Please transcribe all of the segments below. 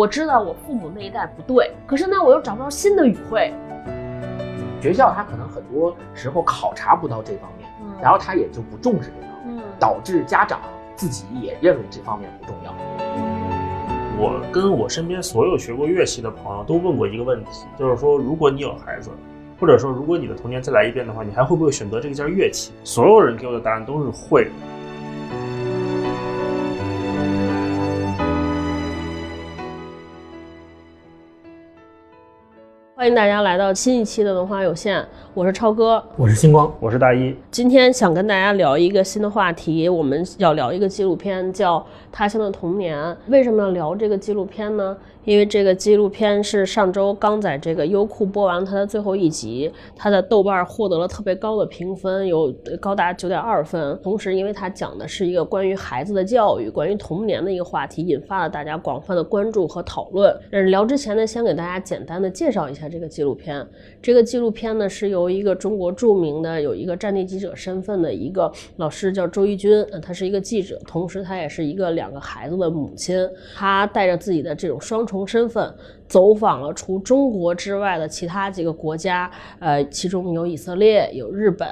我知道我父母那一代不对，可是呢，我又找不到新的语汇。学校他可能很多时候考察不到这方面，嗯然后他也就不重视这方面，嗯，导致家长自己也认为这方面不重要。我跟我身边所有学过乐器的朋友都问过一个问题，就是说，如果你有孩子，或者说如果你的童年再来一遍的话，你还会不会选择这件乐器？所有人给我的答案都是会。欢迎大家来到新一期的文化有限，我是超哥。我是星光，我是大一，今天想跟大家聊一个新的话题，我们要聊一个纪录片，叫《他乡的童年》。为什么要聊这个纪录片呢？因为这个纪录片是上周刚在这个优酷播完它的最后一集，它的豆瓣获得了特别高的评分，有高达九点二分。同时，因为它讲的是一个关于孩子的教育、关于童年的一个话题，引发了大家广泛的关注和讨论。但是聊之前呢，先给大家简单的介绍一下这个纪录片。这个纪录片呢是由一个中国著名的有一个战地记者身份的一个老师叫周轶君，呃他是一个记者，同时他也是一个两个孩子的母亲。他带着自己的这种双重身份，走访了除中国之外的其他几个国家，呃，其中有以色列、有日本、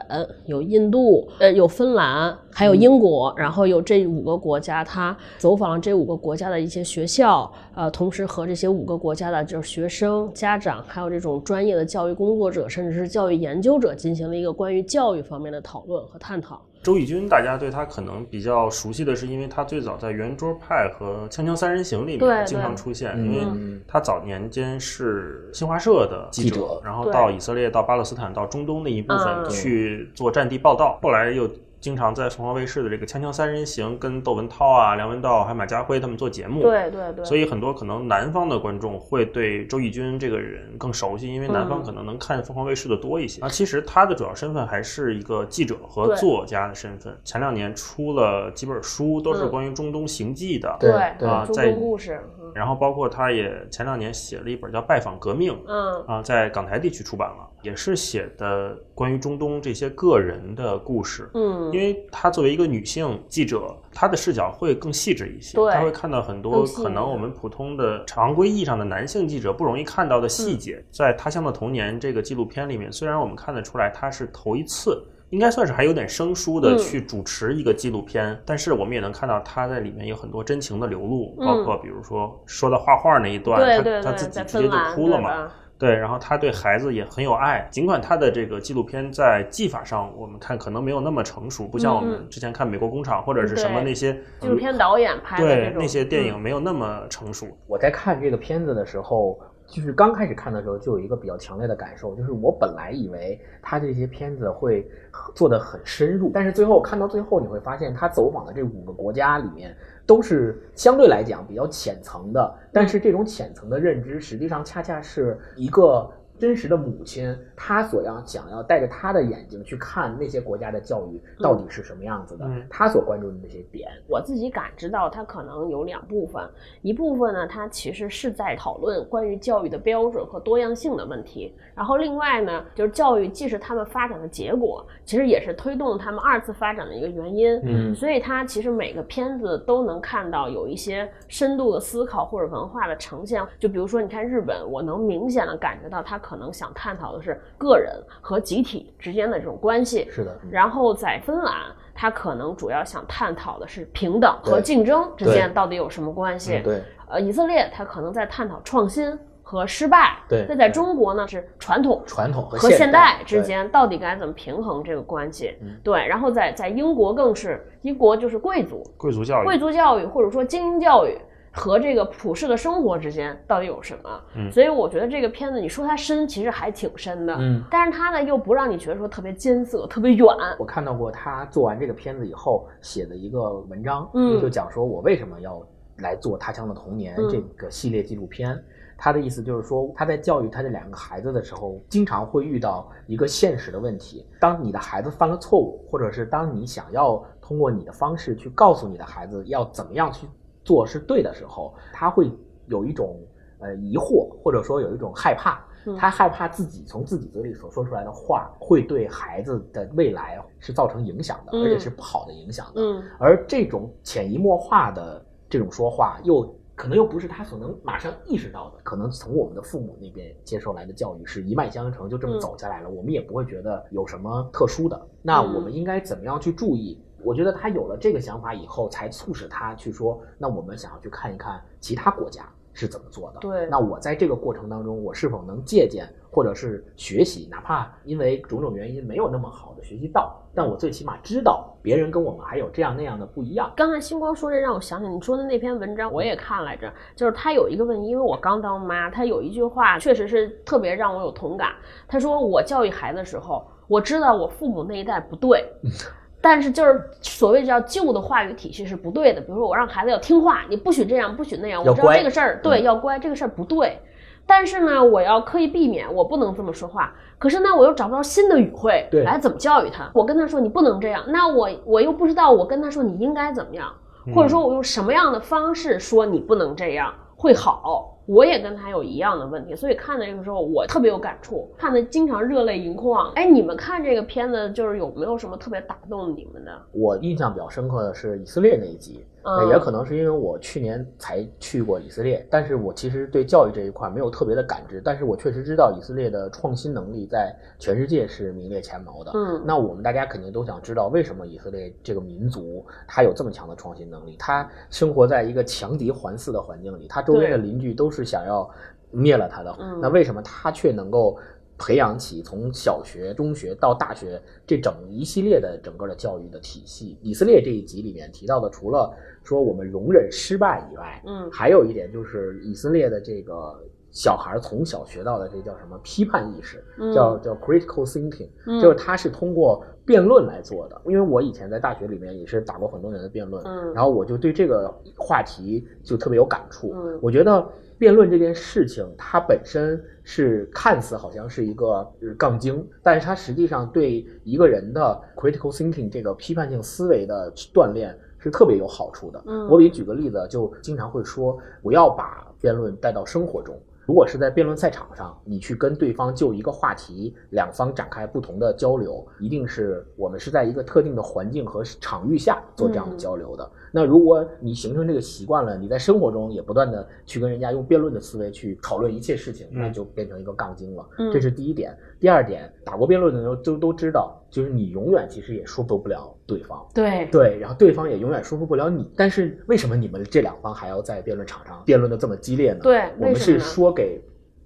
有印度、呃，有芬兰，还有英国，然后有这五个国家，他走访了这五个国家的一些学校，呃，同时和这些五个国家的就是学生、家长，还有这种专业的教育工作者，甚至是教育研究者，进行了一个关于教育方面的讨论和探讨。周轶君，大家对他可能比较熟悉的是，因为他最早在《圆桌派》和《锵锵三人行》里面经常出现，因为他早年间是新华社的记者，记者然后到以色列、到巴勒斯坦、到中东那一部分嗯。去做战地报道，后来又。经常在凤凰卫视的这个《锵锵三人行》跟窦文涛啊、梁文道还有马家辉他们做节目，对对对，所以很多可能南方的观众会对周轶君这个人更熟悉，因为南方可能能看凤凰卫视的多一些。啊，其实他的主要身份还是一个记者和作家的身份。前两年出了几本书，都是嗯关于中东行迹的。对啊在东故事，嗯然后包括他也前两年写了一本叫《拜访革命》，嗯啊，在港台地区出版了，也是写的关于中东这些个人的故事。嗯，因为她作为一个女性记者，她的视角会更细致一些，对她会看到很多可能我们普通的常规意义上的男性记者不容易看到的细节。嗯在《他乡的童年》这个纪录片里面，虽然我们看得出来她是头一次。应该算是还有点生疏的嗯。去主持一个纪录片，但是我们也能看到他在里面有很多真情的流露，嗯包括比如说说到画画那一段，她对对对，她自己直接就哭了嘛，对，然后他对孩子也很有爱，尽管他的这个纪录片在技法上，我们看可能没有那么成熟，不像我嗯们之前看《美国工厂》或者是什么那些纪录片导演拍的对那些电影嗯。没有那么成熟。我在看这个片子的时候，就是刚开始看的时候，就有一个比较强烈的感受，就是我本来以为他这些片子会做的很深入，但是最后看到最后，你会发现他走访的这五个国家里面，都是相对来讲比较浅层的，但是这种浅层的认知，实际上恰恰是一个。真实的母亲，她所要想要带着她的眼睛去看那些国家的教育到底是什么样子的，嗯她所关注的那些点，我自己感知到，它可能有两部分，一部分呢，它其实是在讨论关于教育的标准和多样性的问题，然后另外呢，就是教育既是他们发展的结果，其实也是推动他们二次发展的一个原因。嗯所以它其实每个片子都能看到有一些深度的思考或者文化的呈现。就比如说，你看日本，我能明显的感觉到他可能想探讨的是个人和集体之间的这种关系。是的，嗯然后在芬兰，他可能主要想探讨的是平等和竞争之间到底有什么关系。嗯对，呃，以色列他可能在探讨创新和失败。对那在中国呢是传统传统和和现代代之间到底该怎么平衡这个关系？嗯对，然后在在英国更是英国就是贵族，贵族教育，贵族教育或者说精英教育和这个普世的生活之间到底有什么？嗯所以我觉得这个片子你说它深，其实还挺深的，嗯但是它呢又不让你觉得说特别艰涩、特别远。我看到过他做完这个片子以后写的一个文章，嗯就讲说我为什么要来做《他乡的童年嗯》这个系列纪录片。他的意思就是说，他在教育他这两个孩子的时候，经常会遇到一个现实的问题：当你的孩子犯了错误，或者是当你想要通过你的方式去告诉你的孩子要怎么样去做是对的时候，他会有一种呃疑惑，或者说有一种害怕。嗯他害怕自己从自己嘴里所说出来的话会对孩子的未来是造成影响的，嗯而且是不好的影响的。嗯而这种潜移默化的这种说话，又可能又不是他所能马上意识到的，可能从我们的父母那边接受来的教育是一脉相承，就这么走下来了，我们也不会觉得有什么特殊的。那我们应该怎么样去注意？我觉得他有了这个想法以后，才促使他去说，那我们想要去看一看其他国家是怎么做的。对那我在这个过程当中，我是否能借鉴或者是学习，哪怕因为种种原因没有那么好的学习到，但我最起码知道别人跟我们还有这样那样的不一样。刚才星光说这让我想起你说的那篇文章，我也看来着。就是他有一个问题，因为我刚当妈，他有一句话确实是特别让我有同感。他说我教育孩子的时候，我知道我父母那一代不对，但是就是所谓叫旧的话语体系是不对的。比如说我让孩子要听话，你不许这样，不许那样。我知道这个事儿对嗯要乖，这个事儿不对。但是呢，我要刻意避免，我不能这么说话。可是呢，我又找不到新的语汇来怎么教育他。我跟他说你不能这样，那我我又不知道我跟他说你应该怎么样，或者说我用什么样的方式说你不能这样会好。我也跟他有一样的问题，所以看的这个时候我特别有感触，看的经常热泪盈眶。哎，你们看这个片子就是有没有什么特别打动你们的？我印象比较深刻的是以色列那一集，也可能是因为我去年才去过以色列，但是我其实对教育这一块没有特别的感知，但是我确实知道以色列的创新能力在全世界是名列前茅的。嗯那我们大家肯定都想知道，为什么以色列这个民族它有这么强的创新能力？它生活在一个强敌环伺的环境里，它周边的邻居都是想要灭了它的，嗯那为什么它却能够？培养起从小学、中学到大学这整一系列的整个的教育的体系。以色列这一集里面提到的，除了说我们容忍失败以外，嗯还有一点就是以色列的这个小孩从小学到的这叫什么批判意识，嗯叫叫 critical thinking，、嗯就是他是通过辩论来做的。因为我以前在大学里面也是打过很多年的辩论，嗯然后我就对这个话题就特别有感触。嗯我觉得辩论这件事情，它本身是看似好像是一个呃杠精，但是它实际上对一个人的 critical thinking 这个批判性思维的锻炼是特别有好处的。嗯我给你举个例子，就经常会说，不要把辩论带到生活中。如果是在辩论赛场上，你去跟对方就一个话题，两方展开不同的交流，一定是我们是在一个特定的环境和场域下做这样的嗯交流的。那如果你形成这个习惯了，你在生活中也不断的去跟人家用辩论的思维去讨论一切事情，嗯那就变成一个杠精了。嗯这是第一点。第二点，打过辩论的人都都知道，就是你永远其实也说服不了对方。对对，然后对方也永远说服不了你。但是为什么你们这两方还要在辩论场上辩论的这么激烈呢？对我们是说给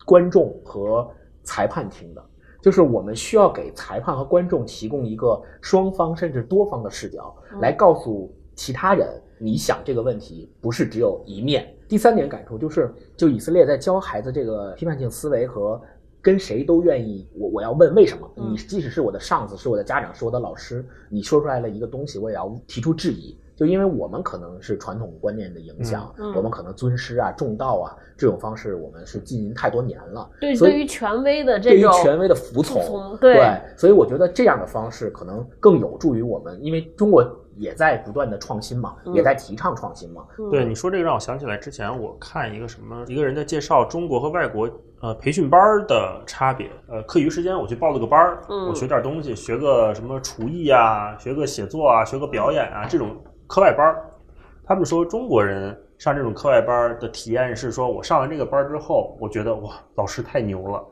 观众和裁判听的，就是我们需要给裁判和观众提供一个双方甚至多方的视角，嗯来告诉其他人，你想这个问题不是只有一面。第三点感触就是，就以色列在教孩子这个批判性思维和。跟谁都愿意，我我要问为什么？嗯你即使是我的上司，是我的家长，是我的老师，你说出来了一个东西，我也要提出质疑。就因为我们可能是传统观念的影响，嗯嗯我们可能尊师啊、重道啊这种方式，我们是浸淫太多年了。对，所以对于权威的对于这种权威的服从，服从对所以我觉得这样的方式可能更有助于我们，因为中国也在不断的创新嘛，嗯也在提倡创新嘛。嗯对你说这个让我想起来，之前我看一个什么一个人在介绍中国和外国呃培训班儿的差别。呃，课余时间我去报了个班儿，嗯我学点东西，学个什么厨艺啊，学个写作啊，学个表演啊，这种课外班儿。他们说中国人上这种课外班儿的体验是说，我上完这个班儿之后，我觉得哇，老师太牛了，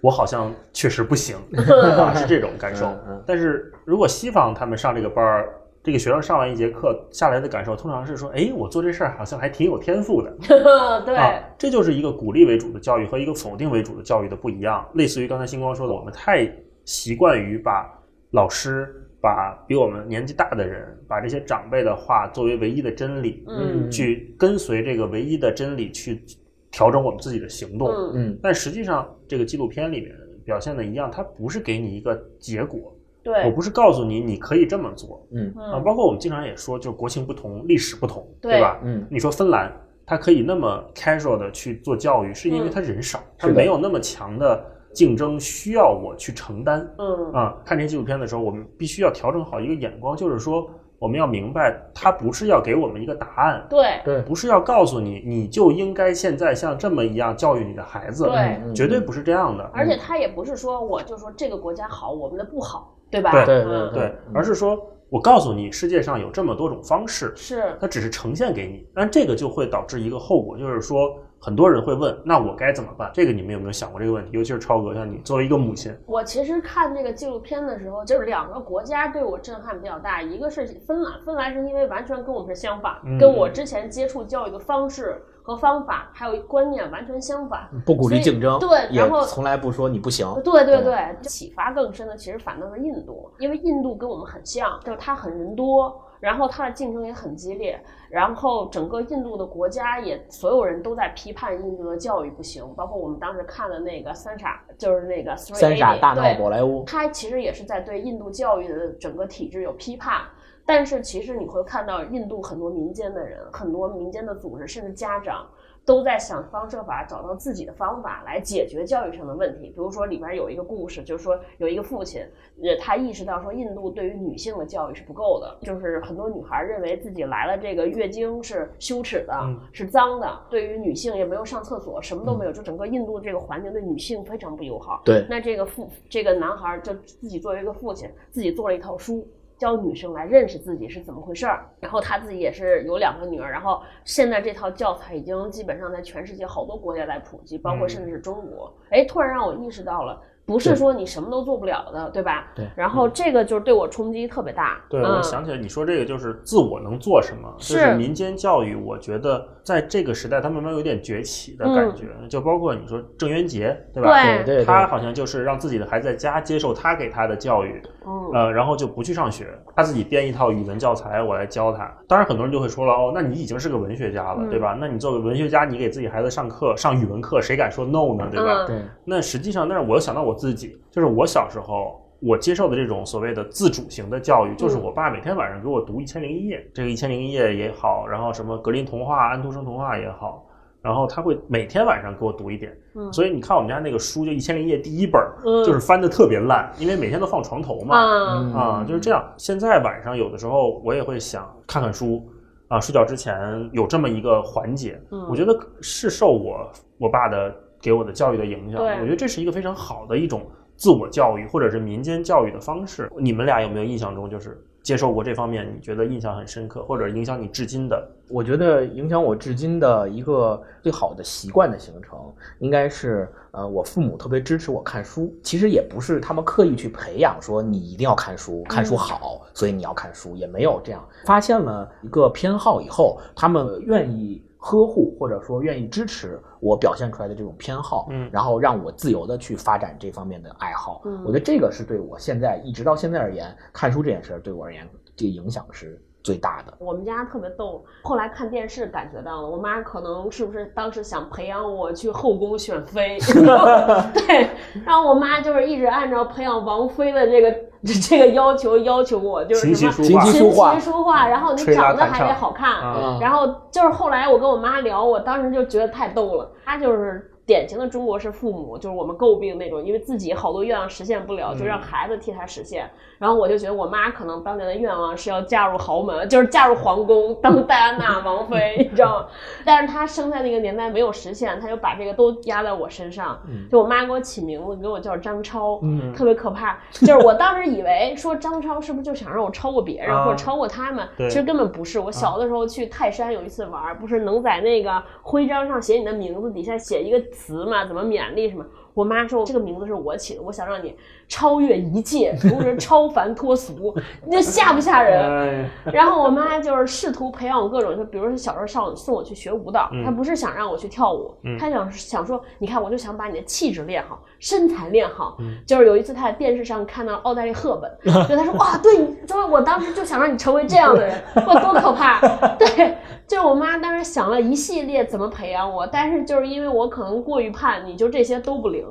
我好像确实不行 啊，是这种感受。但是如果西方他们上这个班儿，这个学生上完一节课下来的感受，通常是说，哎，我做这事儿好像还挺有天赋的。对、啊，这就是一个鼓励为主的教育和一个否定为主的教育的不一样。类似于刚才星光说的，我们太习惯于把老师、把比我们年纪大的人、把这些长辈的话作为唯一的真理，嗯去跟随这个唯一的真理去调整我们自己的行动。嗯嗯但实际上，这个纪录片里面表现的一样，它不是给你一个结果，我不是告诉你你可以这么做嗯。啊。嗯包括我们经常也说，就是国情不同，历史不同，对对吧？嗯。你说芬兰，它可以那么 casual 的去做教育，是因为嗯。它人少，它没有那么强的竞争需要我去承担嗯。啊。看这些纪录片的时候，我们必须要调整好一个眼光，就是说我们要明白，它不是要给我们一个答案，对。对。不是要告诉你你就应该现在像这么一样教育你的孩子，对。嗯绝对不是这样的。嗯而且他也不是说我就说这个国家好，我们的不好，对吧？对对嗯对对，而是说我告诉你，世界上有这么多种方式，是它只是呈现给你，但这个就会导致一个后果，就是说很多人会问，那我该怎么办？这个你们有没有想过这个问题？尤其是超哥，像你作为一个母亲，我其实看这个纪录片的时候，就是两个国家对我震撼比较大，一个是芬兰，芬兰是因为完全跟我们是相反，嗯跟我之前接触教育的方式和方法还有观念完全相反。不鼓励竞争，对也然后从来不说你不行。对对对对，启发更深的其实反倒是印度，因为印度跟我们很像，就是它很人多，然后它的竞争也很激烈，然后整个印度的国家也所有人都在批判印度的教育不行，包括我们当时看的那个三傻，就是那个三傻大闹宝莱坞，他其实也是在对印度教育的整个体制有批判。但是其实你会看到，印度很多民间的人，很多民间的组织，甚至家长，都在想方设法找到自己的方法来解决教育上的问题。比如说里边有一个故事，就是说有一个父亲，呃，他意识到说印度对于女性的教育是不够的，就是很多女孩认为自己来了这个月经是羞耻的，嗯是脏的，对于女性也没有上厕所，什么都没有，就整个印度这个环境对女性非常不友好。对，那这个父这个男孩儿就自己作为一个父亲，自己做了一套书，教女生来认识自己是怎么回事儿。然后他自己也是有两个女儿，然后现在这套教材已经基本上在全世界好多国家在普及，包括嗯甚至是中国。哎，突然让我意识到了。不是说你什么都做不了的，对吧？对然后这个就是对我冲击特别大。对，嗯我想起来你说这个就是自我能做什么，就是是民间教育，我觉得在这个时代他慢慢有点崛起的感觉，就包括你说郑渊洁，对吧？对他好像就是让自己的孩子在家接受他给他的教育，嗯，呃，然后就不去上学，他自己编一套语文教材，我来教他。当然，很多人就会说了，哦，那你已经是个文学家了，嗯对吧？那你作为文学家，你给自己孩子上课上语文课，谁敢说 no 呢，对吧？嗯对，那实际上，但是我又想到我自己，就是我小时候我接受的这种所谓的自主型的教育，就是我爸每天晚上给我读《一千零一夜》，这个《一千零一夜》也好，然后什么格林童话、安徒生童话也好，然后他会每天晚上给我读一点。嗯所以你看我们家那个书，就《一千零一夜》第一本就是翻的特别烂，因为每天都放床头嘛。啊，啊，就是这样。现在晚上有的时候我也会想看看书啊，睡觉之前有这么一个环节，嗯我觉得是受我我爸的给我的教育的影响。我觉得这是一个非常好的一种自我教育或者是民间教育的方式。你们俩有没有印象中就是接受过这方面，你觉得印象很深刻或者影响你至今的？我觉得影响我至今的一个最好的习惯的形成，应该是呃，我父母特别支持我看书。其实也不是他们刻意去培养说你一定要看书，看书好，所以你要看书，也没有这样。发现了一个偏好以后，他们愿意呵护或者说愿意支持我表现出来的这种偏好，嗯然后让我自由的去发展这方面的爱好。嗯我觉得这个是对我现在一直到现在而言，看书这件事儿对我而言，这个影响是最大的。我们家特别逗，后来看电视感觉到了，我妈可能是不是当时想培养我去后宫选妃？对，然后我妈就是一直按照培养王妃的这个 这个要求要求我，就是什么琴棋书琴画琴棋书画。棋书画，然后你长得还得好看，啊然后就是后来我跟我妈聊，我当时就觉得太逗了，她就是。典型的中国式父母，就是我们诟病那种，因为自己好多愿望实现不了，就让孩子替他实现。然后我就觉得我妈可能当年的愿望是要嫁入豪门，就是嫁入皇宫当戴安娜 王妃，你知道吗？但是她生在那个年代没有实现，她就把这个都压在我身上。就我妈给我起名字，给我叫张超，嗯特别可怕。就是我当时以为说张超是不是就想让我超过别人、啊或者超过他们？其实根本不是。我小的时候去泰山有一次玩，不是能在那个徽章上写你的名字，底下写一个词嘛，怎么勉励什么？我妈说这个名字是我起的，我想让你超越一切，同时超凡脱俗，你这吓不吓人？哎，然后我妈就是试图培养我各种，就比如说小时候上送我去学舞蹈，嗯她不是想让我去跳舞，嗯她想想说，你看我就想把你的气质练好，身材练好。嗯就是有一次她在电视上看到奥黛丽·赫本，就她说哇，对，你说我当时就想让你成为这样的人，哇，多可怕！对，就是我妈当时想了一系列怎么培养我，但是就是因为我可能过于叛逆，就这些都不灵。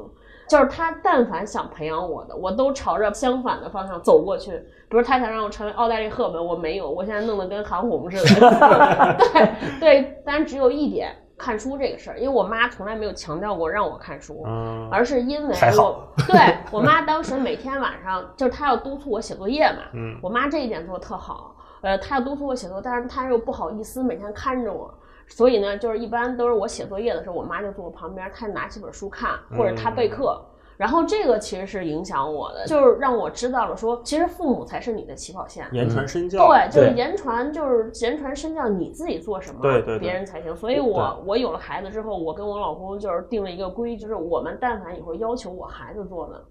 就是他但凡想培养我的，我都朝着相反的方向走过去。比如他想让我成为奥黛丽·赫本，我没有，我现在弄得跟韩红似的。对对，但只有一点，看书这个事儿，因为我妈从来没有强调过让我看书，嗯，而是因为我对我妈当时每天晚上就是她要督促我写作业嘛，嗯我妈这一点做的特好，呃，她要督促我写作，但是她又不好意思每天看着我。所以呢，就是一般都是我写作业的时候，我妈就坐我旁边，她拿起本书看，或者她备课。然后这个其实是影响我的，就是让我知道了说，其实父母才是你的起跑线。言传身教，对，就是言传，就是言传身教，你自己做什么，对对对别人才行。所以我我有了孩子之后，我跟我老公就是定了一个规矩，就是我们但凡以后要求我孩子做的，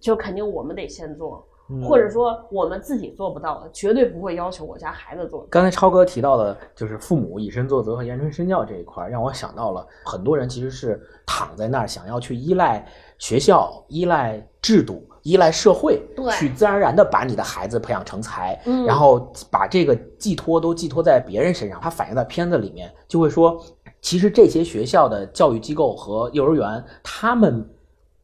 就肯定我们得先做，嗯或者说我们自己做不到的，绝对不会要求我家孩子做。刚才超哥提到的，就是父母以身作则和言传身教这一块儿，让我想到了很多人其实是躺在那儿，想要去依赖学校、依赖制度、依赖社会，对去自然而然的把你的孩子培养成才，嗯然后把这个寄托都寄托在别人身上。他反映在片子里面，就会说，其实这些学校的教育机构和幼儿园，他们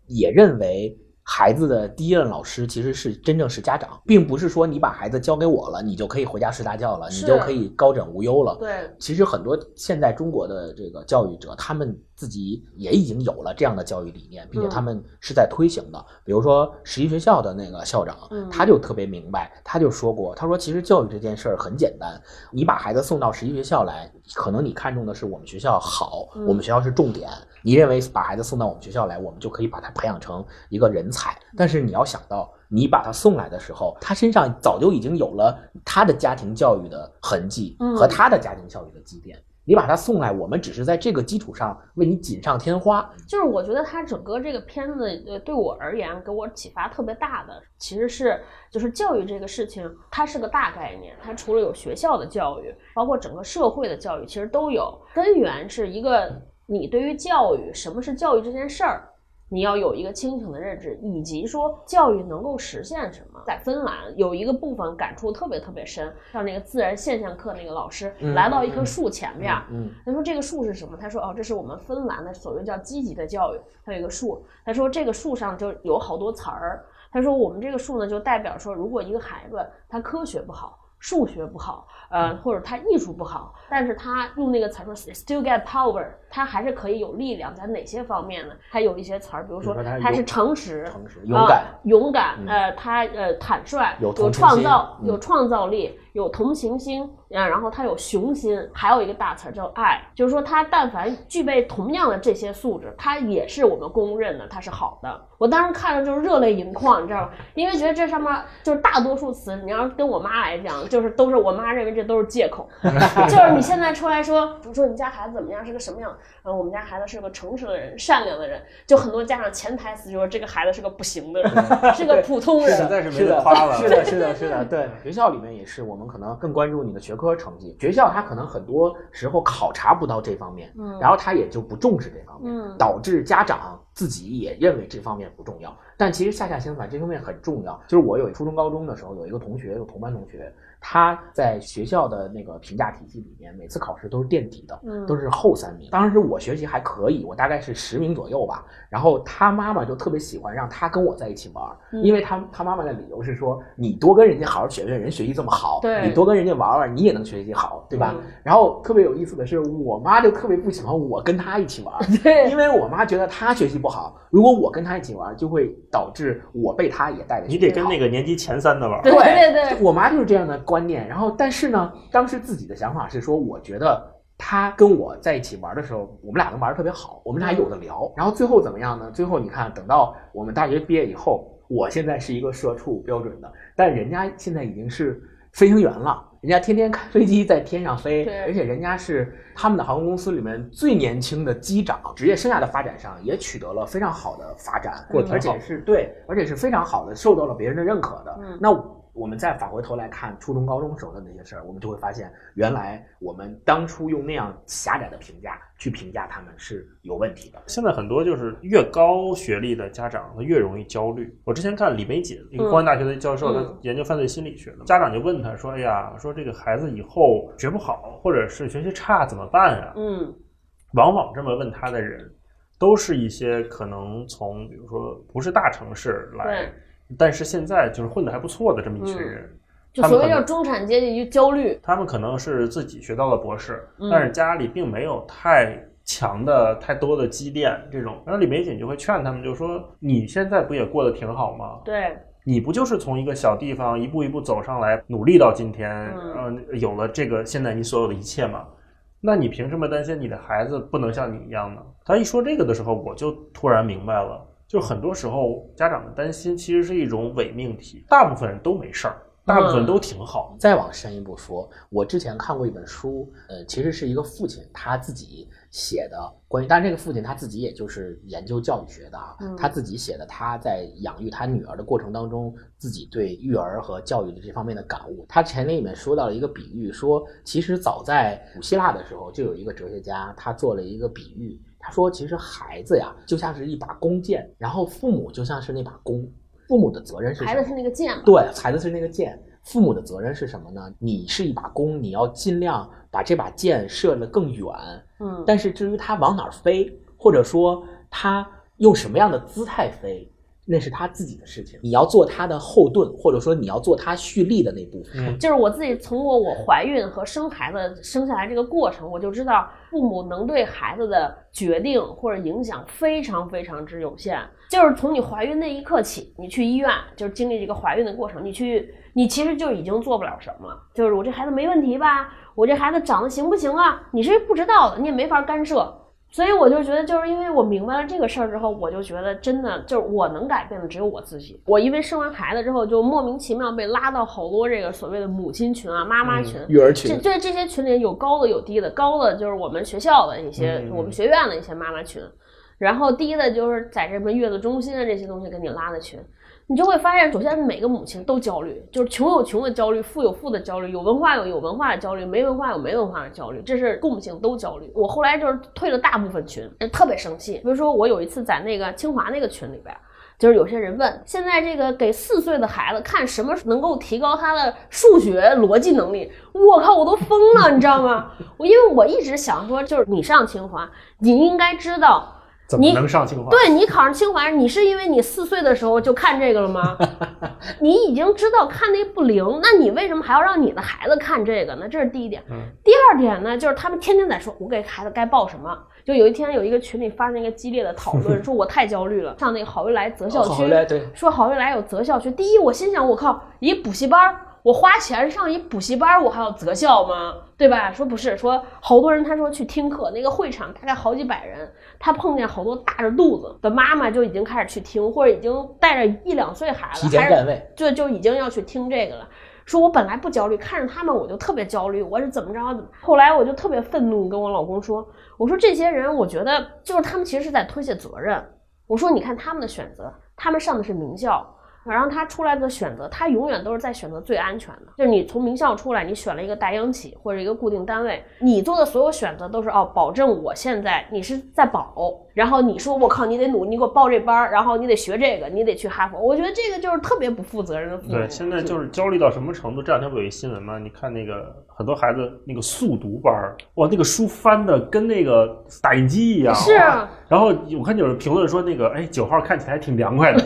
也认为。孩子的第一任老师其实是真正是家长，并不是说你把孩子交给我了，你就可以回家睡大觉了，你就可以高枕无忧了。对，其实很多现在中国的这个教育者，他们自己也已经有了这样的教育理念，并且嗯他们是在推行的。比如说十一学校的那个校长嗯，他就特别明白，他就说过，他说其实教育这件事儿很简单，你把孩子送到十一学校来，可能你看重的是我们学校好，嗯我们学校是重点，你认为把孩子送到我们学校来，我们就可以把他培养成一个人才。但是你要想到，你把他送来的时候，他身上早就已经有了他的家庭教育的痕迹嗯和他的家庭教育的积淀。你把它送来，我们只是在这个基础上为你锦上添花。就是我觉得它整个这个片子，呃，对我而言给我启发特别大的，其实是就是教育这个事情，它是个大概念，它除了有学校的教育，包括整个社会的教育，其实都有。根源是一个你对于教育，什么是教育这件事儿。你要有一个清醒的认知，以及说教育能够实现什么。在芬兰有一个部分感触特别特别深，像那个自然现象课那个老师嗯来到一棵树前面，嗯他说这个树是什么？他说哦，这是我们芬兰的所谓叫积极的教育。它有一个树，他说这个树上就有好多词儿。他说我们这个树呢，就代表说，如果一个孩子他科学不好，数学不好，呃，或者他艺术不好，但是他用那个词儿说 still get power，他还是可以有力量，在哪些方面呢？他有一些词儿，比如说他他是诚实、诚实勇敢啊勇敢，嗯呃，他呃坦率，有创造，嗯有创造力，有同情心，啊，然后他有雄心，还有一个大词儿叫爱，就是说他但凡具备同样的这些素质，他也是我们公认的他是好的。我当时看着就是热泪盈眶，你知道吗？因为觉得这上面就是大多数词，你要是跟我妈来讲，就是都是我妈认为这都是借口，就是你现在出来说，比如说你家孩子怎么样，是个什么样？呃，我们家孩子是个诚实的人，善良的人，就很多家长潜台词就说这个孩子是个不行的人，是个普通人。实在是没得夸了是的，是的，是的，对。学校里面也是，我们可能更关注你的学科成绩。学校它可能很多时候考察不到这方面，嗯然后他也就不重视这方面，嗯导致家长自己也认为这方面不重要。但其实恰恰相反，这方面很重要。就是我有初中、高中的时候，有一个同学，有同班同学，他在学校的那个评价体系里面，每次考试都是垫底的，嗯都是后三名。当时我学习还可以，我大概是十名左右吧。然后他妈妈就特别喜欢让他跟我在一起玩因为他他妈妈的理由是说，你多跟人家好好学学，人学习这么好，你多跟人家玩玩，你也能学习好，对吧？嗯然后特别有意思的是，我妈就特别不喜欢我跟他一起玩，对因为我妈觉得他学习不好，如果我跟他一起玩，就会导致我被他也带着你得跟那个。年级前三的玩儿。对对对我妈就是这样的观念。然后，但是呢，当时自己的想法是说，我觉得他跟我在一起玩的时候，我们俩能玩的特别好，我们俩有的聊。然后最后怎么样呢？最后你看，等到我们大学毕业以后，我现在是一个社畜标准的，但人家现在已经是飞行员了。人家天天开飞机在天上飞，而且人家是他们的航空公司里面最年轻的机长，职业生涯的发展上也取得了非常好的发展，而且是对，而且是非常好的，受到了别人的认可的。嗯那我们再返回头来看初中、高中时候的那些事儿，我们就会发现，原来我们当初用那样狭窄的评价去评价他们是有问题的。现在很多就是越高学历的家长，他越容易焦虑。我之前看李玫瑾，一个嗯公安大学的教授，嗯他研究犯罪心理学的，家长就问他说：“哎呀，说这个孩子以后学不好，或者是学习差怎么办呀？”嗯往往这么问他的人，都是一些可能从比如说不是大城市来对，但是现在就是混得还不错的这么一群嗯人。就所谓叫中产阶级就焦虑。他们可能是自己学到了博士，嗯但是家里并没有太强的、太多的积淀这种。然后李玫瑾就会劝他们，就说：“你现在不也过得挺好吗？对，你不就是从一个小地方一步一步走上来，努力到今天，嗯呃，有了这个现在你所有的一切吗？那你凭什么担心你的孩子不能像你一样呢？”他一说这个的时候，我就突然明白了。就很多时候家长的担心其实是一种伪命题，大部分人都没事儿，大部分都挺好。再往深一步说，我之前看过一本书，呃，其实是一个父亲他自己写的关于，但是这个父亲他自己也就是研究教育学的啊，嗯他自己写的他在养育他女儿的过程当中，自己对育儿和教育的这方面的感悟。他前里面说到了一个比喻，说其实早在古希腊的时候，就有一个哲学家他做了一个比喻，他说其实孩子呀就像是一把弓箭，然后父母就像是那把弓，父母的责任是？孩子是那个箭嘛，对，孩子是那个箭，父母的责任是什么呢？你是一把弓，你要尽量把这把箭射得更远。嗯，但是至于它往哪儿飞，或者说它用什么样的姿态飞，那是他自己的事情。你要做他的后盾，或者说你要做他蓄力的那部分。嗯就是我自己从我我怀孕和生孩子生下来这个过程，我就知道父母能对孩子的决定或者影响非常非常之有限。就是从你怀孕那一刻起，你去医院，就是经历这个怀孕的过程，你去，你其实就已经做不了什么了。就是我这孩子没问题吧？我这孩子长得行不行啊？你是不知道的，你也没法干涉。所以我就觉得，就是因为我明白了这个事儿之后，我就觉得真的就是我能改变的只有我自己。我因为生完孩子之后，就莫名其妙被拉到好多这个所谓的母亲群啊、妈妈群。这育儿群，这这些群里有高的有低的，高的就是我们学校的一些，嗯我们学院的一些妈妈群，然后低的就是在这边月子中心啊这些东西给你拉的群，你就会发现，首先每个母亲都焦虑，就是穷有穷的焦虑，富有富的焦虑，有文化有有文化的焦虑，没文化有没文化的焦虑，这是共性都焦虑。我后来就是退了大部分群，特别生气。比如说我有一次在那个清华那个群里边。就是有些人问，现在这个给四岁的孩子看什么能够提高他的数学逻辑能力？我靠，我都疯了，你知道吗？我因为我一直想说，就是你上清华，你应该知道，怎么你能上清华？对你考上清华，你是因为你四岁的时候就看这个了吗？你已经知道看那不灵，那你为什么还要让你的孩子看这个呢？这是第一点。嗯第二点呢，就是他们天天在说，我给孩子该报什么。就有一天有一个群里发生一个激烈的讨论，说我太焦虑了，上那个好运来择校区，好来，对，说好运来有择校区。第一，我心想，我靠，一补习班儿，我花钱上一补习班儿，我还要择校吗？对吧？说不是，说好多人他说去听课，那个会场大概好几百人，他碰见好多大着肚子的妈妈就已经开始去听，或者已经带着一两岁孩子，还是前占位。就就已经要去听这个了。说我本来不焦虑，看着他们我就特别焦虑，我是怎么着怎么。后来我就特别愤怒，跟我老公说，我说这些人，我觉得就是他们其实是在推卸责任。我说你看他们的选择，他们上的是名校，然后他出来的选择，他永远都是在选择最安全的。就是你从名校出来，你选了一个大央企或者一个固定单位，你做的所有选择都是哦，保证我现在你是在保，然后你说我靠，你得努，你给我报这班儿，然后你得学这个，你得去哈佛。我觉得这个就是特别不负责任的。对，现在就是焦虑到什么程度？这两天不有一新闻吗？你看那个很多孩子那个速读班儿，哇，那个书翻的跟那个打印机一样。是啊然后我看有人评论说，那个哎九号看起来挺凉快的，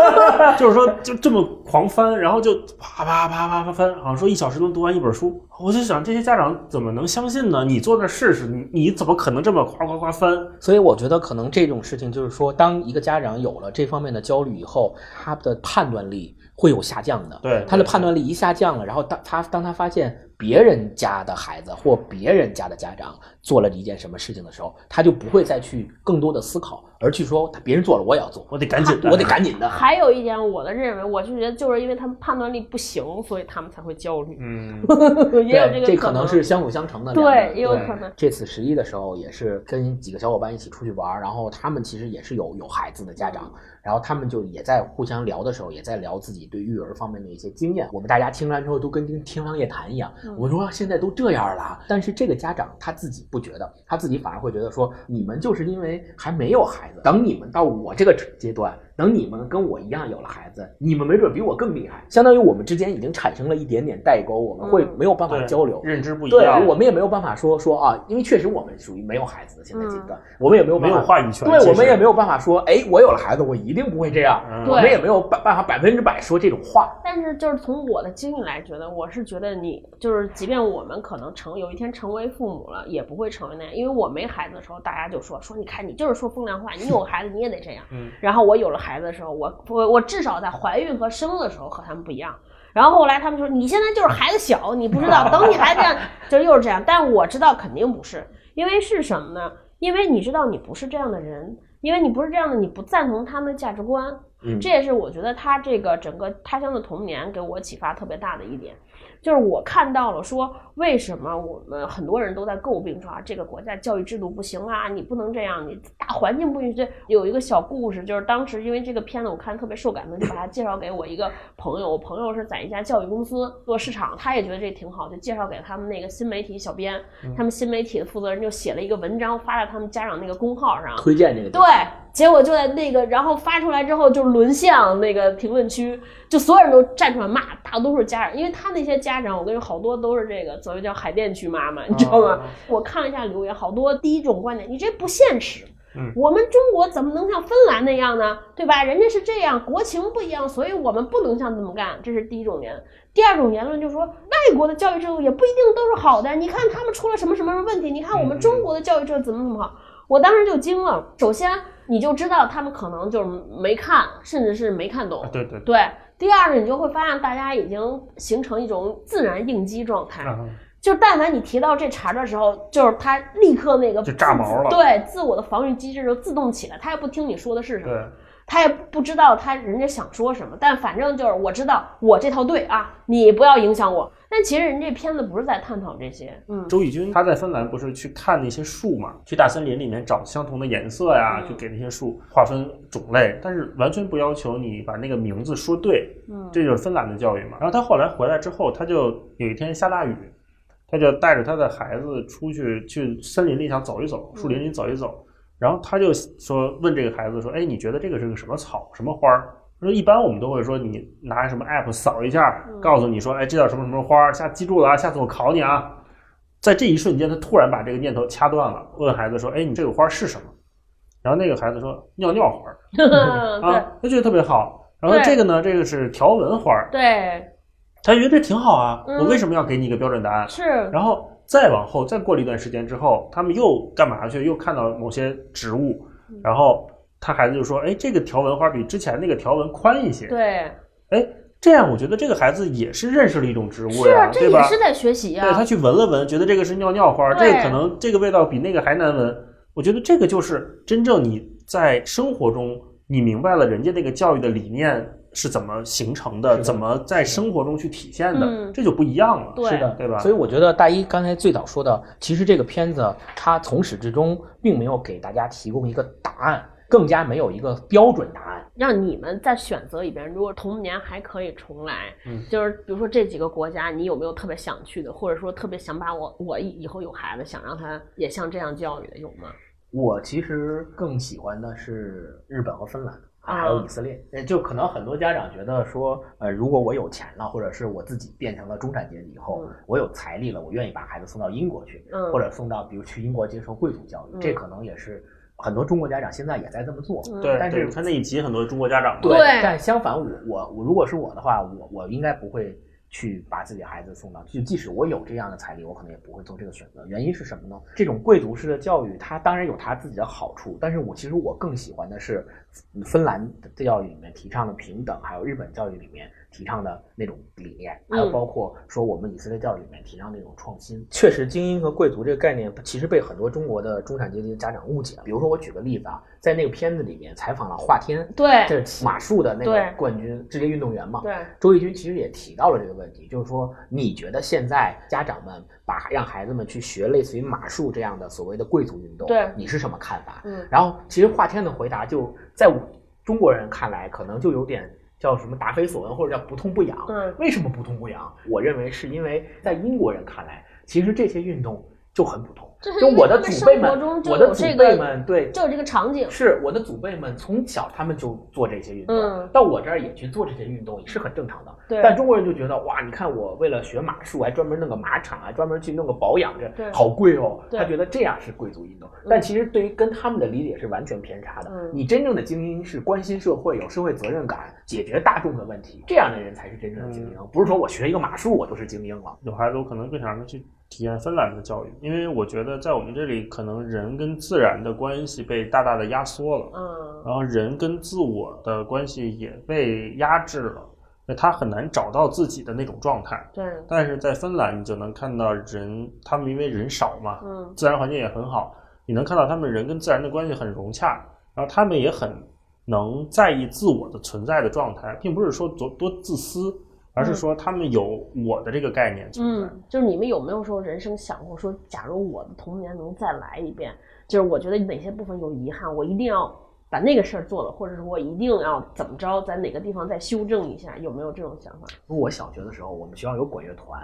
就是说就这么狂翻，然后就啪啪啪啪啪翻，好像说一小时能读完一本书。我就想这些家长怎么能相信呢？你坐那儿试试，你你怎么可能这么夸夸夸翻？所以我觉得可能这种事情就是说，当一个家长有了这方面的焦虑以后，他的判断力会有下降的。对他的判断力一下降了，然后当他当他发现别人家的孩子或别人家的家长做了一件什么事情的时候，他就不会再去更多的思考，而去说他别人做了我也要做，我得赶紧的，我得赶紧的。还有一点，我的认为，我是觉得就是因为他们判断力不行，所以他们才会焦虑，嗯，也有这，个可这可能是相辅相成的。对也有可能这次十一的时候，也是跟几个小伙伴一起出去玩儿，然后他们其实也是有有孩子的家长，然后他们就也在互相聊的时候，也在聊自己对育儿方面的一些经验。我们大家听完之后都跟听天方夜谭一样。我说现在都这样了，但是这个家长他自己不觉得，他自己反而会觉得说，你们就是因为还没有孩子，等你们到我这个阶段，等你们跟我一样有了孩子，你们没准比我更厉害。相当于我们之间已经产生了一点点代沟，我们会嗯没有办法交流。认知不一样对，样，我们也没有办法说说啊，因为确实我们属于没有孩子的现在阶段，我们也没有没办法有话语权。对，我们也没有办法说，哎，我有了孩子，我一定不会这样。嗯我们也没有办办法百分之百说这种话。但是就是从我的经历来觉得，我是觉得你就是，即便我们可能成有一天成为父母了，也不会成为那样。因为我没孩子的时候，大家就说说，你看你就是说风凉话，你有孩子你也得这样。嗯然后我有了孩子的时候，我我我至少在怀孕和生的时候和他们不一样。然后后来他们说，你现在就是孩子小，你不知道，等你孩子这样，就又是这样。但我知道肯定不是，因为是什么呢？因为你知道你不是这样的人。因为你不是这样的，你不赞同他们的价值观。嗯这也是我觉得他这个整个他乡的童年给我启发特别大的一点，就是我看到了说为什么我们很多人都在诟病说啊这个国家教育制度不行啊，你不能这样，你大环境不允许。有一个小故事，就是当时因为这个片子我看特别受感动，就把它介绍给我一个朋友，我朋友是在一家教育公司做市场，他也觉得这挺好，就介绍给他们那个新媒体小编，他们新媒体的负责人就写了一个文章发在他们家长那个公号上，推荐这个对，结果就在那个，然后发出来之后就沦向那个评论区，就所有人都站出来骂，大多数家长，因为他那些家长，我跟你说，好多都是这个所谓叫海淀区妈妈，你知道吗？我看了一下留言，好多第一种观点，你这不现实。嗯我们中国怎么能像芬兰那样呢？对吧？人家是这样，国情不一样，所以我们不能像这么干。这是第一种言论。第二种言论就是说，外国的教育制度也不一定都是好的。你看他们出了什么什么问题？你看我们中国的教育制度怎么怎么好？我当时就惊了。首先，你就知道他们可能就是没看，甚至是没看懂。啊对对对，第二呢，你就会发现大家已经形成一种自然应激状态。啊就但凡你提到这茬儿的时候，就是他立刻那个就炸毛了对自我的防御机制就自动起来，他也不听你说的是什么，对，他也不知道他人家想说什么，但反正就是我知道我这套对啊，你不要影响我。但其实人这片子不是在探讨这些，嗯，周轶君他在芬兰不是去看那些树嘛，去大森林里面找相同的颜色呀，嗯。去给那些树划分种类，但是完全不要求你把那个名字说对，嗯。这就是芬兰的教育嘛。然后他后来回来之后，他就有一天下大雨，他就带着他的孩子出去去森林里想走一走，树林里走一走，然后他就说问这个孩子说：“哎，你觉得这个是个什么草，什么花儿？”他说：“一般我们都会说你拿什么 app 扫一下，嗯告诉你说，哎，这叫什么什么花儿，下记住了啊，下次我考你啊。”在这一瞬间，他突然把这个念头掐断了，问孩子说：“哎，你这个花儿是什么？”然后那个孩子说：“尿尿花儿 啊。”他觉得特别好。然后这个呢，这个是条纹花儿，对他觉得这挺好啊，嗯我为什么要给你一个标准答案？是，然后再往后，再过了一段时间之后，他们又干嘛去？又看到某些植物，嗯然后他孩子就说：“哎，这个条纹花比之前那个条纹宽一些。”对，哎，这样我觉得这个孩子也是认识了一种植物呀，对吧？这也是在学习呀、对他去闻了闻，觉得这个是尿尿花，对这个可能这个味道比那个还难闻。我觉得这个就是真正你在生活中，你明白了人家那个教育的理念是怎么形成的，的怎么在生活中去体现的，嗯这就不一样了。对是的，对吧所以我觉得大一刚才最早说的，其实这个片子它从始至终并没有给大家提供一个答案，更加没有一个标准答案。让你们在选择里边，如果童年还可以重来，嗯就是比如说这几个国家，你有没有特别想去的，或者说特别想把我我以以后有孩子想让他也像这样教育的，有吗？我其实更喜欢的是日本和芬兰。啊还有以色列，呃，就可能很多家长觉得说，呃，如果我有钱了，或者是我自己变成了中产阶级以后，嗯我有财力了，我愿意把孩子送到英国去，嗯或者送到比如去英国接受贵族教育，嗯这可能也是很多中国家长现在也在这么做。嗯对，但是他那一集很多中国家长，对但相反我，我我如果是我的话，我我应该不会去把自己孩子送到，就即使我有这样的财力，我可能也不会做这个选择。原因是什么呢？这种贵族式的教育，它当然有它自己的好处，但是我其实我更喜欢的是芬兰的教育里面提倡的平等，还有日本教育里面提倡的那种理念，还有嗯包括说我们以色列教育里面提倡那种创新。确实，精英和贵族这个概念，其实被很多中国的中产阶级的家长误解了。比如说，我举个例子啊，在那个片子里面采访了华天，对这是马术的那个冠军职业运动员嘛。对，周轶君其实也提到了这个问题，就是说，你觉得现在家长们把让孩子们去学类似于马术这样的所谓的贵族运动，对你是什么看法？嗯然后，其实华天的回答就在我中国人看来，可能就有点叫什么答非所问，或者叫不痛不痒。对为什么不痛不痒？我认为是因为在英国人看来，其实这些运动就很普通。就我的祖辈们我的祖辈们，对，就有这个场景，是我的祖辈们从小他们就做这些运动，嗯到我这儿也去做这些运动也是很正常的。对但中国人就觉得哇，你看我为了学马术，还专门弄个马场啊，专门去弄个保养，对这好贵哦。他觉得这样是贵族运动，但其实对于跟他们的理解是完全偏差的。嗯你真正的精英是关心社会、有社会责任感、解决大众的问题，这样的人才是真正的精英，不是说我学一个马术我就是精英了。有孩子我可能更想让他去体验芬兰的教育，因为我觉得在我们这里，可能人跟自然的关系被大大的压缩了，嗯然后人跟自我的关系也被压制了，那他很难找到自己的那种状态。对，但是在芬兰，你就能看到人，他们因为人少嘛，嗯自然环境也很好，你能看到他们人跟自然的关系很融洽。然后他们也很能在意自我的存在的状态，并不是说多多自私，而是说他们有我的这个概念存在。嗯，就是你们有没有说人生想过说，假如我的童年能再来一遍，就是我觉得哪些部分有遗憾，我一定要把那个事儿做了，或者是我一定要怎么着，在哪个地方再修正一下，有没有这种想法？我小学的时候，我们学校有管乐团，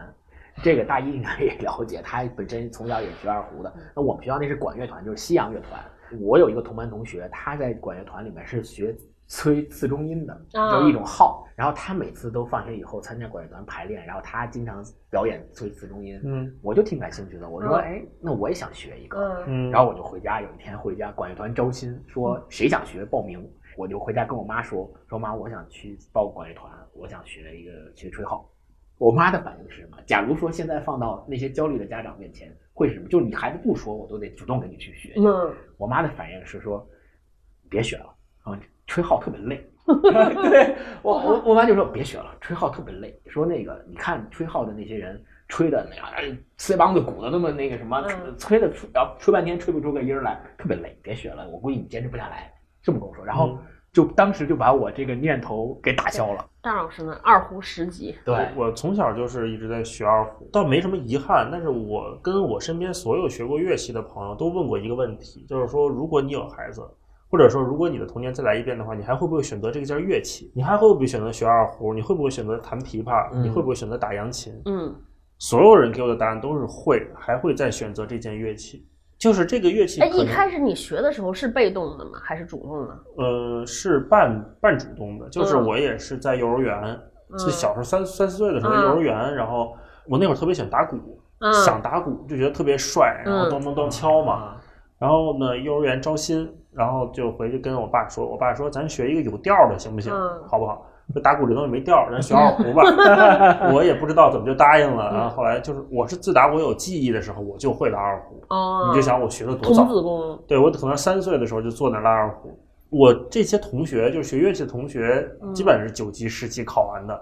这个大一应该也了解，他本身从小也是学二胡的。那我们学校那是管乐团，就是西洋乐团。我有一个同班同学，他在管乐团里面是学吹次中音的，啊就是一种号。然后他每次都放学以后参加管乐团排练，然后他经常表演吹次中音。嗯我就挺感兴趣的，我说，嗯哎，那我也想学一个。然后我就回家，有一天回家，管乐团招新，说谁想学报名，我就回家跟我妈说，说妈，我想去报管乐团，我想学一个学吹号。我妈的反应是什么？假如说现在放到那些焦虑的家长面前，会是什么？就是你孩子不说，我都得主动跟你去学。嗯，我妈的反应是说，别学了啊，吹号特别累。对我我我妈就说别学了，吹号特别累。说那个你看吹号的那些人吹的那样，哎腮帮子鼓的那么那个什么，嗯吹的吹要吹半天吹不出个音儿来，特别累，别学了，我估计你坚持不下来。这么跟我说，然后嗯就当时就把我这个念头给打消了。大老师呢，二胡十级，对，我我从小就是一直在学二胡，倒没什么遗憾。但是我跟我身边所有学过乐器的朋友都问过一个问题，就是说，如果你有孩子，或者说如果你的童年再来一遍的话，你还会不会选择这个件乐器？你还会不会选择学二胡？你会不会选择弹琵琶？嗯你会不会选择打扬琴？嗯所有人给我的答案都是会，还会再选择这件乐器。就是这个乐器哎，一开始你学的时候是被动的吗？还是主动的？呃，是半半主动的，就是嗯我也是在幼儿园，嗯是小时候三三四岁的时候，嗯幼儿园，然后我那会儿特别喜欢打鼓，嗯想打鼓就觉得特别帅，然后嗯咚咚咚敲嘛。啊，然后呢，幼儿园招新，然后就回去跟我爸说，我爸说咱学一个有调的行不行？嗯好不好？这打鼓这东西没调儿，咱学 二胡吧。我也不知道怎么就答应了。然后后来就是，我是自打我有记忆的时候，我就会拉二胡。哦，你就想我学的多童早？子功，对我可能三岁的时候就坐那拉二胡。我这些同学，就是学乐器的同学，嗯基本上是九级、十级考完的，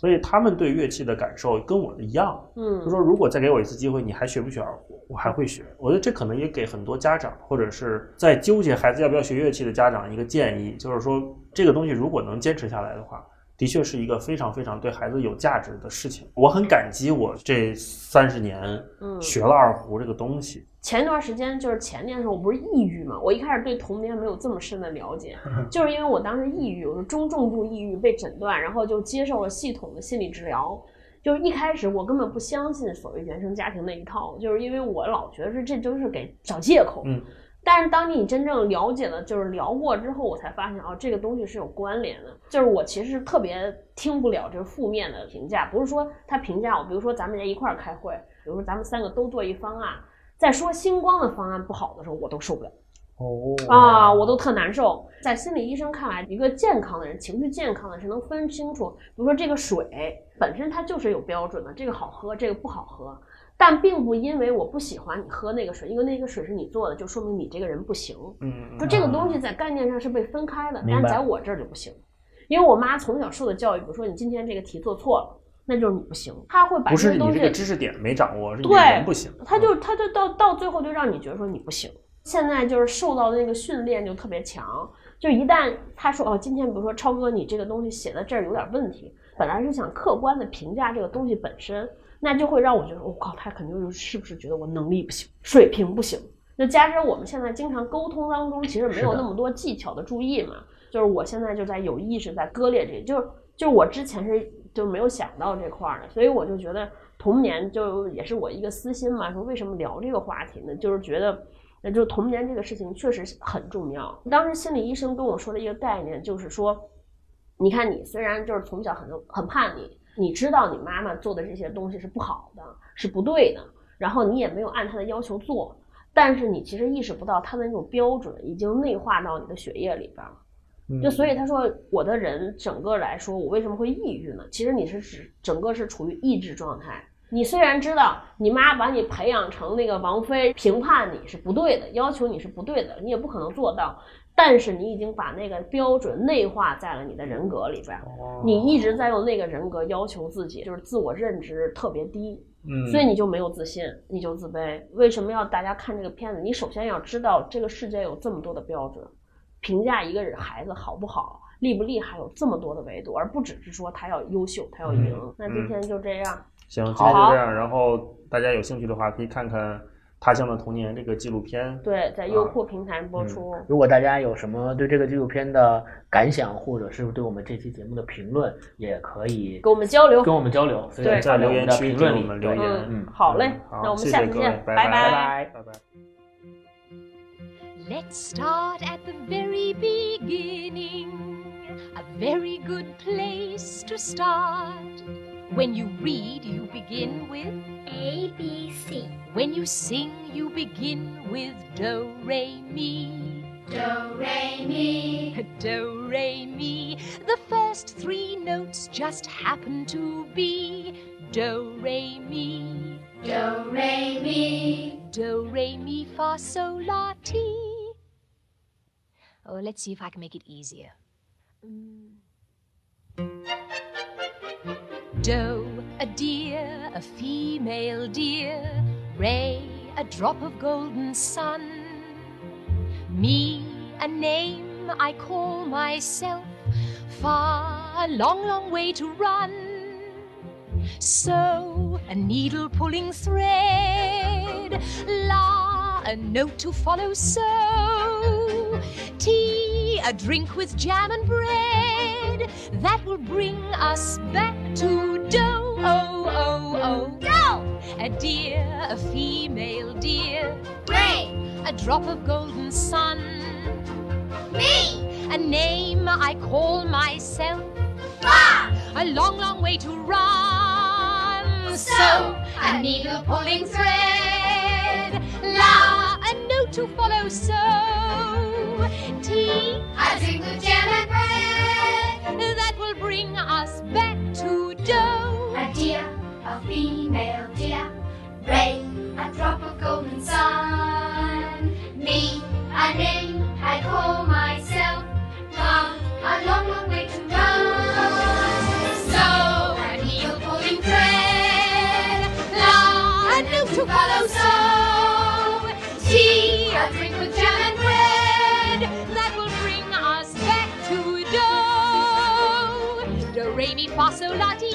所以他们对乐器的感受跟我的一样。嗯，就说如果再给我一次机会，你还学不学二胡？我还会学。我觉得这可能也给很多家长或者是在纠结孩子要不要学乐器的家长一个建议，就是说这个东西如果能坚持下来的话，的确是一个非常非常对孩子有价值的事情。我很感激我这三十年嗯学了二胡这个东西。前一段时间就是前年的时候，我不是抑郁嘛，我一开始对童年没有这么深的了解，就是因为我当时抑郁，我是中重度抑郁被诊断，然后就接受了系统的心理治疗。就是一开始我根本不相信所谓原生家庭那一套，就是因为我老觉得是这都是给找借口。嗯。但是当你真正了解了，就是聊过之后，我才发现哦，这个东西是有关联的。就是我其实特别听不了这个负面的评价，不是说他评价我，比如说咱们一块儿开会，比如说咱们三个都做一方案，在说星光的方案不好的时候，我都受不了哦啊，我都特难受。在心理医生看来，一个健康的人，情绪健康的人是能分清楚，比如说这个水本身它就是有标准的，这个好喝，这个不好喝。但并不因为我不喜欢你喝那个水，因为那个水是你做的，就说明你这个人不行。嗯，就这个东西在概念上是被分开的，但是在我这儿就不行，因为我妈从小受的教育，比如说你今天这个题做错了，那就是你不行，他会把不是这些东西你这个知识点没掌握，是你对人不行。他就他就到到最后就让你觉得说你不行。现在就是受到的那个训练就特别强，就一旦他说哦，今天比如说超哥你这个东西写在这儿有点问题，本来是想客观的评价这个东西本身，那就会让我觉得我、靠，他肯定是不是觉得我能力不行，水平不行。那加之我们现在经常沟通当中，其实没有那么多技巧的注意嘛，就是我现在就在有意识在割裂这个，就是就是我之前是就没有想到这块儿的，所以我就觉得童年就也是我一个私心嘛，说为什么聊这个话题呢？就是觉得，那就童年这个事情确实很重要。当时心理医生跟我说的一个概念就是说，你看你虽然就是从小很很叛逆，你知道你妈妈做的这些东西是不好的，是不对的，然后你也没有按她的要求做，但是你其实意识不到她的那种标准已经内化到你的血液里边了。嗯就所以他说，我的人整个来说，我为什么会抑郁呢？其实你是指整个是处于抑制状态。你虽然知道你妈把你培养成那个王妃，评判你是不对的，要求你是不对的，你也不可能做到。但是你已经把那个标准内化在了你的人格里边，哦你一直在用那个人格要求自己，就是自我认知特别低。嗯，所以你就没有自信，你就自卑。为什么要大家看这个片子？你首先要知道这个世界有这么多的标准，评价一个人孩子好不好、厉不厉害，有这么多的维度，而不只是说他要优秀，他要赢。那今天就这样，行，今天就这样。然后大家有兴趣的话，可以看看《他乡的童年》这个纪录片。对，在优酷平台播出。如果大家有什么对这个纪录片的感想，或者是对我们这期节目的评论，也可以跟我们交流，跟我们交流。所以，在留言区评论里留言。嗯，好嘞，那我们下次见，拜拜拜拜拜。Let's start at the very beginning. A very good place to start. When you read, you begin with A B C When you sing, you begin with Do, Re, Mi. Do Re Mi Do, Re, Mi. The first three notes just happen to be Do, Re, Mi. Do Re Mi Do, Re, Mi, Fa, Sol, La, Ti. Oh, let's see if I can make it easier. Doe, a deer, a female deer. Ray, a drop of golden sun. Me, a name I call myself. Far, a long, long way to run. So, a needle pulling thread. La, a note to follow. So, tea, a drink with jam and bread. That will bring us back to dough. Oh, oh, oh, dough. A deer, a female deer. Ray A drop of golden sun. Me A name I call myself. Fa A long, long way to run. So a needle pulling thread note to follow. So, tea, A drink with jam and bread. That will bring us back to dough. A deer, a female deer. Ray, a drop of golden sun. Me, a name I call myself. Come, a long, long way to run. So, a needle pulling thread La, a note to follow. Fasolati.